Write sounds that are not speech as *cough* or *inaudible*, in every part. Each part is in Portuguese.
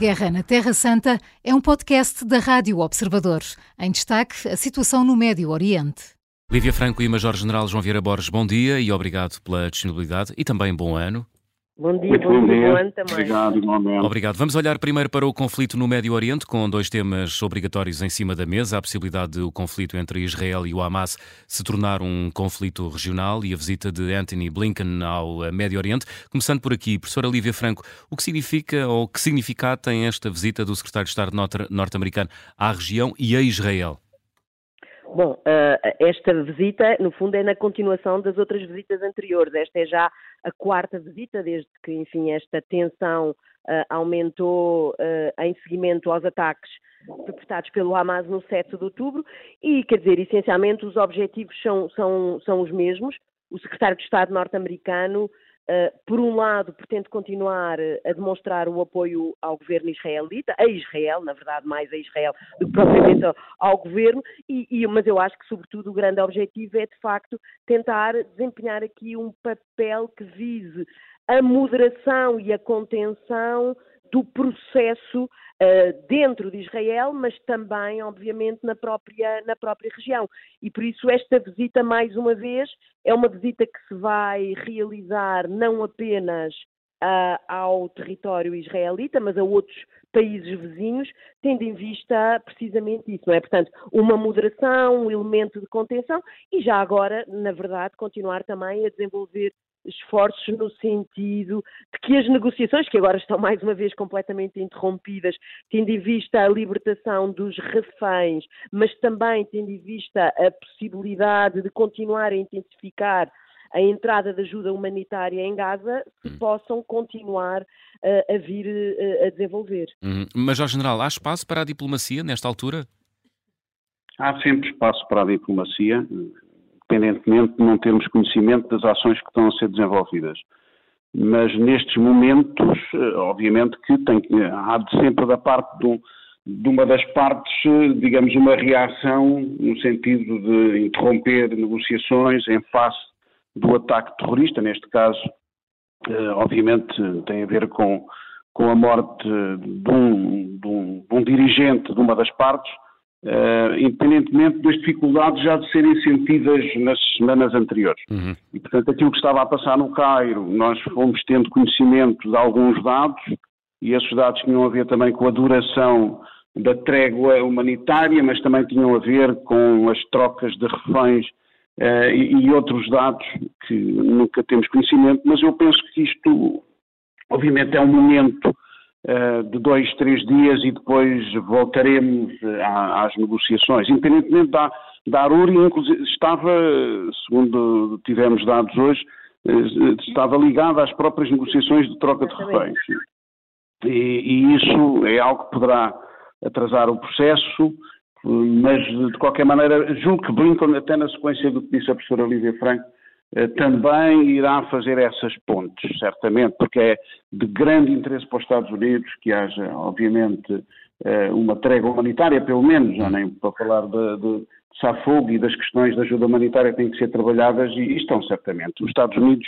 Guerra na Terra Santa é um podcast da Rádio Observador. Em destaque, a situação no Médio Oriente. Lívia Franco e Major-General João Vieira Borges, bom dia e obrigado pela disponibilidade e também bom ano. Bom dia, Muito bom, bom dia, bom ano também. Obrigado, igualmente. Obrigado. Vamos olhar primeiro para o conflito no Médio Oriente, com dois temas obrigatórios em cima da mesa: a possibilidade de o conflito entre Israel e o Hamas se tornar um conflito regional e a visita de Anthony Blinken ao Médio Oriente. Começando por aqui, professora Lívia Franco, o que significa ou que significado tem esta visita do secretário de Estado norte-americano à região e a Israel? Bom, uh, esta visita, no fundo, é na continuação das outras visitas anteriores. Esta é já a quarta visita, desde que, enfim, esta tensão uh, aumentou uh, em seguimento aos ataques perpetrados pelo Hamas no 7 de outubro. E, quer dizer, essencialmente, os objetivos são, são, são os mesmos. O secretário de Estado norte-americano por um lado, pretende continuar a demonstrar o apoio ao governo israelita, a Israel, na verdade, mais a Israel do que propriamente ao, ao governo, e, e, mas eu acho que, sobretudo, o grande objetivo é, de facto, tentar desempenhar aqui um papel que vise a moderação e a contenção do processo uh, dentro de Israel, mas também, obviamente, na própria, na própria região. E por isso esta visita, mais uma vez, é uma visita que se vai realizar não apenas uh, ao território israelita, mas a outros países vizinhos, tendo em vista precisamente isso, não é? Portanto, uma moderação, um elemento de contenção e já agora, na verdade, continuar também a desenvolver esforços no sentido de que as negociações, que agora estão mais uma vez completamente interrompidas, tendo em vista a libertação dos reféns, mas também tendo em vista a possibilidade de continuar a intensificar a entrada de ajuda humanitária em Gaza, se hum. possam continuar uh, a vir uh, a desenvolver. Uhum. Major General, há espaço para a diplomacia nesta altura? Há sempre espaço para a diplomacia independentemente de não termos conhecimento das ações que estão a ser desenvolvidas. Mas nestes momentos, eh, obviamente que tem, há de sempre da parte do, de uma das partes, eh, digamos, uma reação no sentido de interromper negociações em face do ataque terrorista, neste caso, eh, obviamente tem a ver com, com a morte de um, de, um, de um dirigente de uma das partes, Uh, independentemente das dificuldades já de serem sentidas nas semanas anteriores. Uhum. E, portanto, aquilo que estava a passar no Cairo, nós fomos tendo conhecimento de alguns dados, e esses dados tinham a ver também com a duração da trégua humanitária, mas também tinham a ver com as trocas de reféns uh, e, e outros dados que nunca temos conhecimento, mas eu penso que isto, obviamente, é um momento de dois, três dias e depois voltaremos eh, às negociações. Independentemente da, da Aruri, inclusive, estava, segundo tivemos dados hoje, eh, estava ligada às próprias negociações de troca de reféns. E, e, isso é algo que poderá atrasar o processo, mas de qualquer maneira, julgo que Blinken, até na sequência do que disse a professora Lívia Franco, eh, também irá fazer essas pontes, certamente, porque é de grande interesse para os Estados Unidos que haja, obviamente, eh, uma trégua humanitária, pelo menos, já nem para falar de, de Safogo e das questões da ajuda humanitária têm que ser trabalhadas e, estão certamente. Os Estados Unidos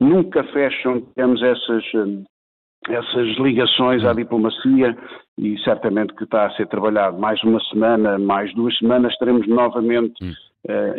nunca fecham, digamos, essas, eh, essas ligações à diplomacia e certamente que está a ser trabalhado. Mais uma semana, mais duas semanas, estaremos novamente hum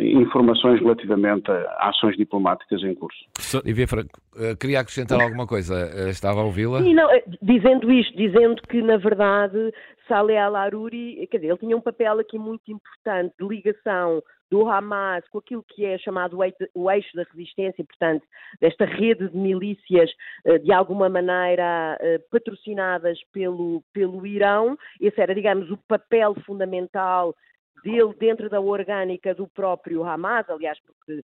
informações relativamente a ações diplomáticas em curso. Professor Franco, uh, queria acrescentar alguma coisa. Uh, estava a ouvi-la? Sim, não, dizendo isto, dizendo que, na verdade, Saleh al-Aruri, quer dizer, ele tinha um papel aqui muito importante de ligação do Hamas com aquilo que é chamado o eixo da resistência, portanto, desta rede de milícias de alguma maneira patrocinadas pelo, pelo Irão. Esse era, digamos, o papel fundamental dele dentro da orgânica do próprio Hamas, aliás, porque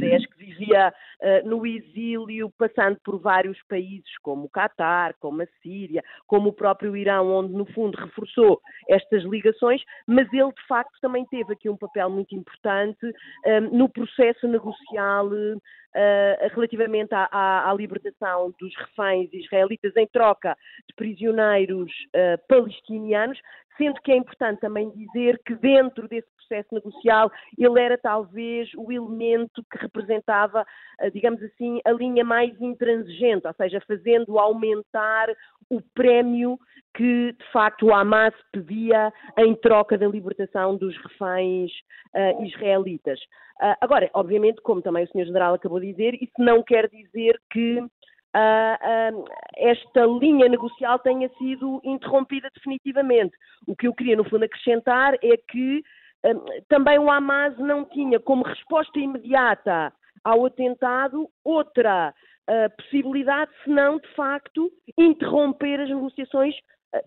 ideias que vivia uh, no exílio, passando por vários países, como o Catar, como a Síria, como o próprio Irão, onde no fundo reforçou estas ligações, mas ele de facto também teve aqui um papel muito importante um, eh, no processo negocial uh, relativamente à, à, à, libertação dos reféns israelitas em troca de prisioneiros uh, palestinianos, sendo que é importante também dizer que dentro desse processo negocial ele era talvez o elemento que representava, eh, digamos assim, a linha mais intransigente, ou seja, fazendo aumentar o prémio que de facto o Hamas pedia em troca da libertação dos reféns uh, israelitas. Uh, agora, obviamente, como também o Sr. General acabou de dizer, isso não quer dizer que esta linha negocial tenha sido interrompida definitivamente. O que eu queria, no fundo, acrescentar é que uh, também o Hamas não tinha como resposta imediata ao atentado outra possibilidade senão, de facto, interromper as negociações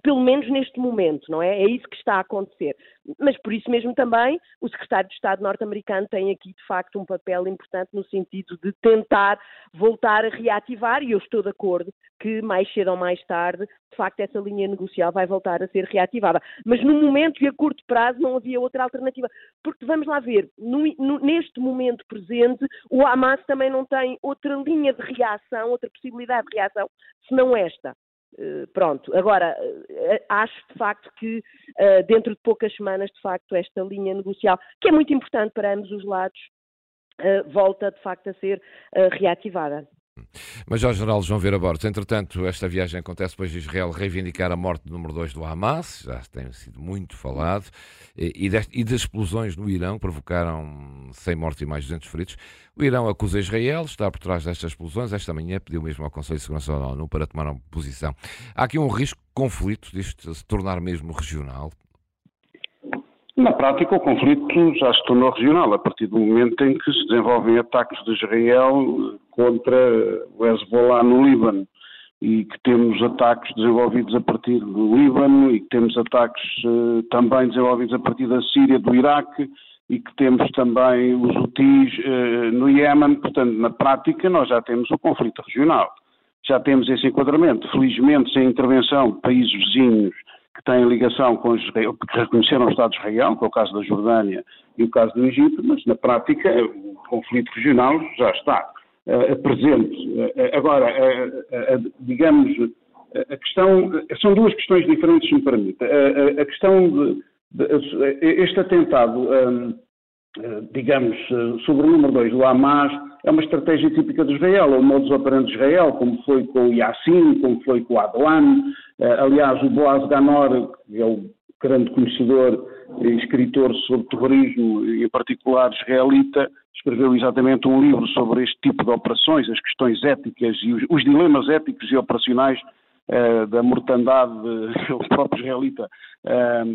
pelo menos neste momento, não é? É isso que está a acontecer. Mas por isso mesmo também o secretário de Estado norte-americano tem aqui de facto um papel importante no sentido de tentar voltar a reativar, e eu estou de acordo que mais cedo ou mais tarde, de facto, essa linha negocial vai voltar a ser reativada. Mas no momento e a curto prazo não havia outra alternativa. Porque vamos lá ver, no, no, neste momento presente, o Hamas também não tem outra linha de reação, outra possibilidade de reação, senão esta. Eh, pronto, agora eh, acho de facto que eh, dentro de poucas semanas, de facto, esta linha negocial, que é muito importante para ambos os lados, volta de facto a ser reativada. Major General João Vera Borges, entretanto, esta viagem acontece depois de Israel reivindicar a morte do número 2 do Hamas, já tem sido muito falado, e, deste, e das explosões no Irão, que provocaram 100 mortes e mais 200 feridos. O Irão acusa Israel, está por trás destas explosões. Esta manhã pediu mesmo ao Conselho de Segurança da ONU para tomar uma posição. Há aqui um risco de conflito, disto se tornar mesmo regional? Na prática, o conflito já se tornou regional, a partir do momento em que se desenvolvem ataques de Israel contra o Hezbollah no Líbano e que temos ataques desenvolvidos a partir do Líbano e que temos ataques uh, também desenvolvidos a partir da Síria, do Iraque e que temos também os Houthis uh, no Iémen. Portanto, na prática, nós já temos o conflito regional. Já temos esse enquadramento. Felizmente, sem intervenção de países vizinhos têm ligação com Israel, que reconheceram o Estado de Israel, que é o caso da Jordânia e o caso do Egito, mas na prática o conflito regional já está uh, presente. Uh, agora, uh, digamos, a questão, são duas questões diferentes, se me permite. a questão de, de, este atentado, um, digamos, sobre o número 2 do Hamas, é uma estratégia típica de Israel, é o modus operandi de Israel, como foi com o Yassin, como foi com o Adlan. Eh, aliás, o Boaz Ganor, que é o grande conhecedor e escritor sobre terrorismo, em particular israelita, escreveu exatamente um livro sobre este tipo de operações, as questões éticas e os, os dilemas éticos e operacionais da mortandade, *laughs* o próprio israelita,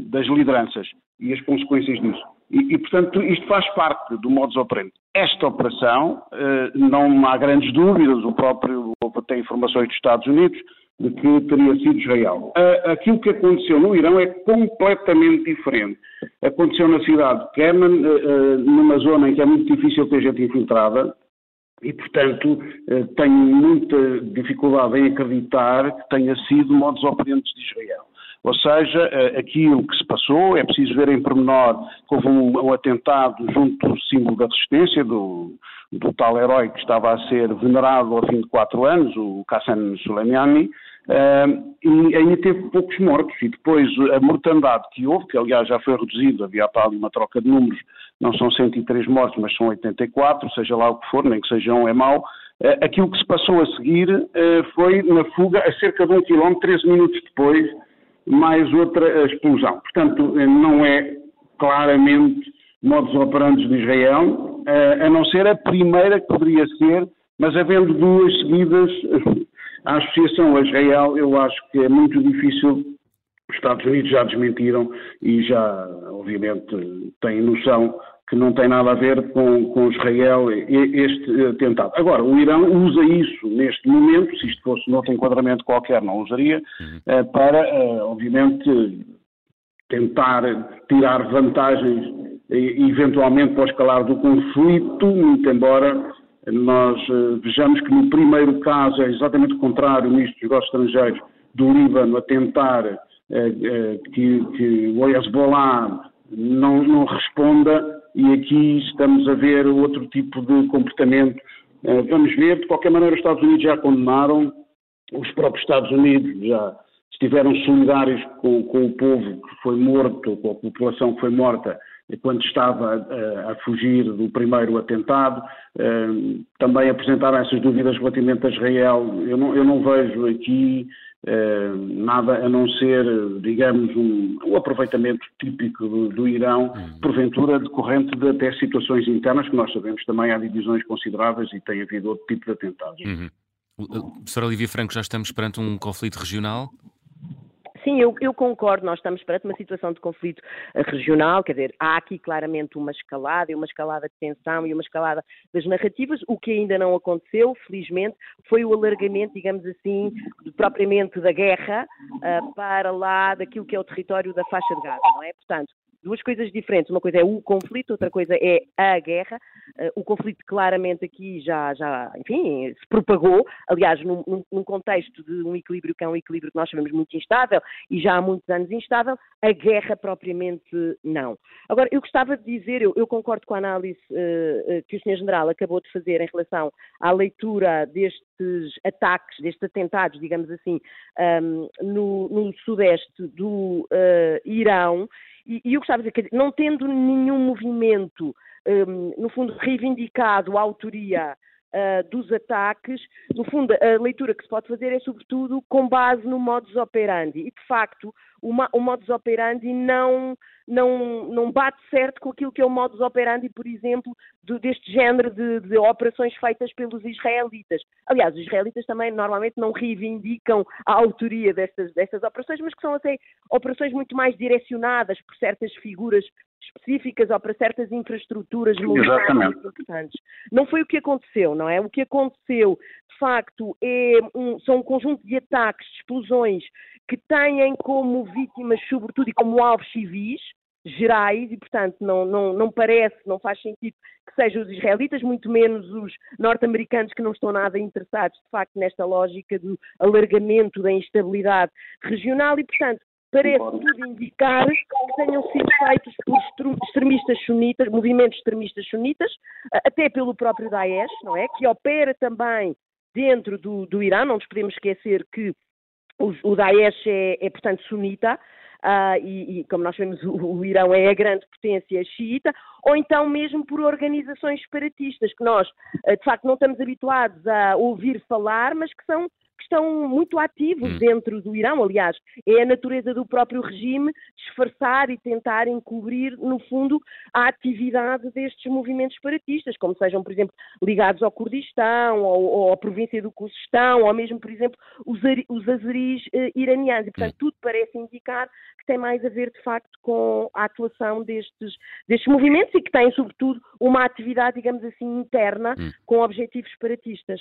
das lideranças e as consequências disso. E, e, portanto, isto faz parte do modus operandi. Esta operação, eh, não há grandes dúvidas, o próprio tem informações dos Estados Unidos de que teria sido Israel. Aquilo que aconteceu no Irão é completamente diferente. Aconteceu na cidade de Kemen, eh, eh, numa zona em que é muito difícil ter gente infiltrada, e, portanto, tenho muita dificuldade em acreditar que tenha sido modus operandi de Israel. Ou seja, eh, aquilo que se passou, é preciso ver em pormenor que houve um, um atentado junto do símbolo da resistência, do, do, tal herói que estava a ser venerado ao fim de quatro anos, o Qasem Soleimani, uh, e ainda teve poucos mortos. E depois a mortandade que houve, que aliás já foi reduzida, havia para ali uma troca de números, não são 103 mortos, mas são 84, seja lá o que for, nem que sejam um é mau. Uh, aquilo que se passou a seguir foi na fuga a cerca de um quilómetro, 13 minutos depois, mais outra explosão. Portanto, não é claramente modus operandi de Israel, eh, a não ser a primeira que poderia ser, mas havendo duas seguidas, *laughs* a associação a Israel, eu acho que é muito difícil. Os Estados Unidos já desmentiram e já, obviamente, têm noção que não tem nada a ver com, com Israel este atentado. Agora, o Irão usa isso neste momento, se isto fosse noutro enquadramento qualquer, não usaria, uhum. Eh, para, eh, obviamente, tentar tirar vantagens eventualmente para o escalar do conflito, muito embora nós eh, vejamos que no primeiro caso é exatamente o contrário, o ministro dos Negócios Estrangeiros do Líbano a tentar que, que o Hezbollah não, não responda e aqui estamos a ver outro tipo de comportamento. Eh, vamos ver, de qualquer maneira, os Estados Unidos já condenaram, os próprios Estados Unidos já, estiveram solidários com, com o povo que foi morto, com a população que foi morta quando estava a, a fugir do primeiro atentado. Também apresentaram essas dúvidas relativamente a Israel. Eu não, eu não vejo aqui nada a não ser, digamos, um, um aproveitamento típico do, do Irão, uhum. porventura decorrente de até situações internas, que nós sabemos também há divisões consideráveis e tem havido outro tipo de atentados. Uhum. Olivia Franco, já estamos perante um conflito regional? Sim, eu, eu, concordo, nós estamos perante uma situação de conflito eh, regional, quer dizer, há aqui claramente uma escalada, uma escalada de tensão e uma escalada das narrativas. O que ainda não aconteceu, felizmente, foi o alargamento, digamos assim, propriamente da guerra uh, para lá daquilo que é o território da faixa de Gaza, não é? Portanto, duas coisas diferentes. Uma coisa é o conflito, outra coisa é a guerra. Uh, o conflito claramente aqui já, já, enfim, se propagou, aliás, num, num, contexto de um equilíbrio que é um equilíbrio que nós sabemos muito instável e já há muitos anos instável, a guerra propriamente não. Agora, eu gostava de dizer, eu, eu concordo com a análise uh, que o Sr. General acabou de fazer em relação à leitura destes ataques, destes atentados, digamos assim, um, no, no sudeste do uh, Irão, e, e eu gostava de dizer que, não tendo nenhum movimento, um, no fundo, reivindicado a autoria Uh, dos ataques, no fundo, a leitura que se pode fazer é sobretudo com base no modus operandi. E, de facto, o, o modus operandi não, não, não bate certo com aquilo que é o modus operandi, por exemplo, do, deste género de, de, operações feitas pelos israelitas. Aliás, os israelitas também normalmente não reivindicam a autoria destas, destas operações, mas que são assim, operações muito mais direcionadas por certas figuras específicas ou para certas infraestruturas militares importantes. Não foi o que aconteceu, não é? O que aconteceu, de facto, é um, são um conjunto de ataques, de explosões que têm como vítimas, sobretudo, e como alvos civis, gerais, e, portanto, não, não, não parece, não faz sentido que sejam os israelitas, muito menos os norte-americanos que não estão nada interessados, de facto, nesta lógica do alargamento da instabilidade regional, e, portanto, parece tudo indicar que tenham sido feitos por extremistas sunitas, movimentos extremistas sunitas, até pelo próprio Daesh, não é? Que opera também dentro do, do Irã, não nos podemos esquecer que o, o Daesh é, é, portanto, sunita, uh, e, e, como nós sabemos, o, o, Irão é a grande potência xiita, ou então mesmo por organizações separatistas, que nós, uh, de facto, não estamos habituados a ouvir falar, mas que são que estão muito ativos hum. dentro do Irão. Aliás, é a natureza do próprio regime disfarçar e tentar encobrir, no fundo, a atividade destes movimentos separatistas, como sejam, por exemplo, ligados ao Kurdistão, ou, ou à província do Kurdistão, ou mesmo, por exemplo, os, os azeris eh, iranianos. E, portanto, hum. tudo parece indicar que tem mais a ver, de facto, com a atuação destes, destes movimentos e que têm, sobretudo, uma atividade, digamos assim, interna, hum. com objetivos separatistas.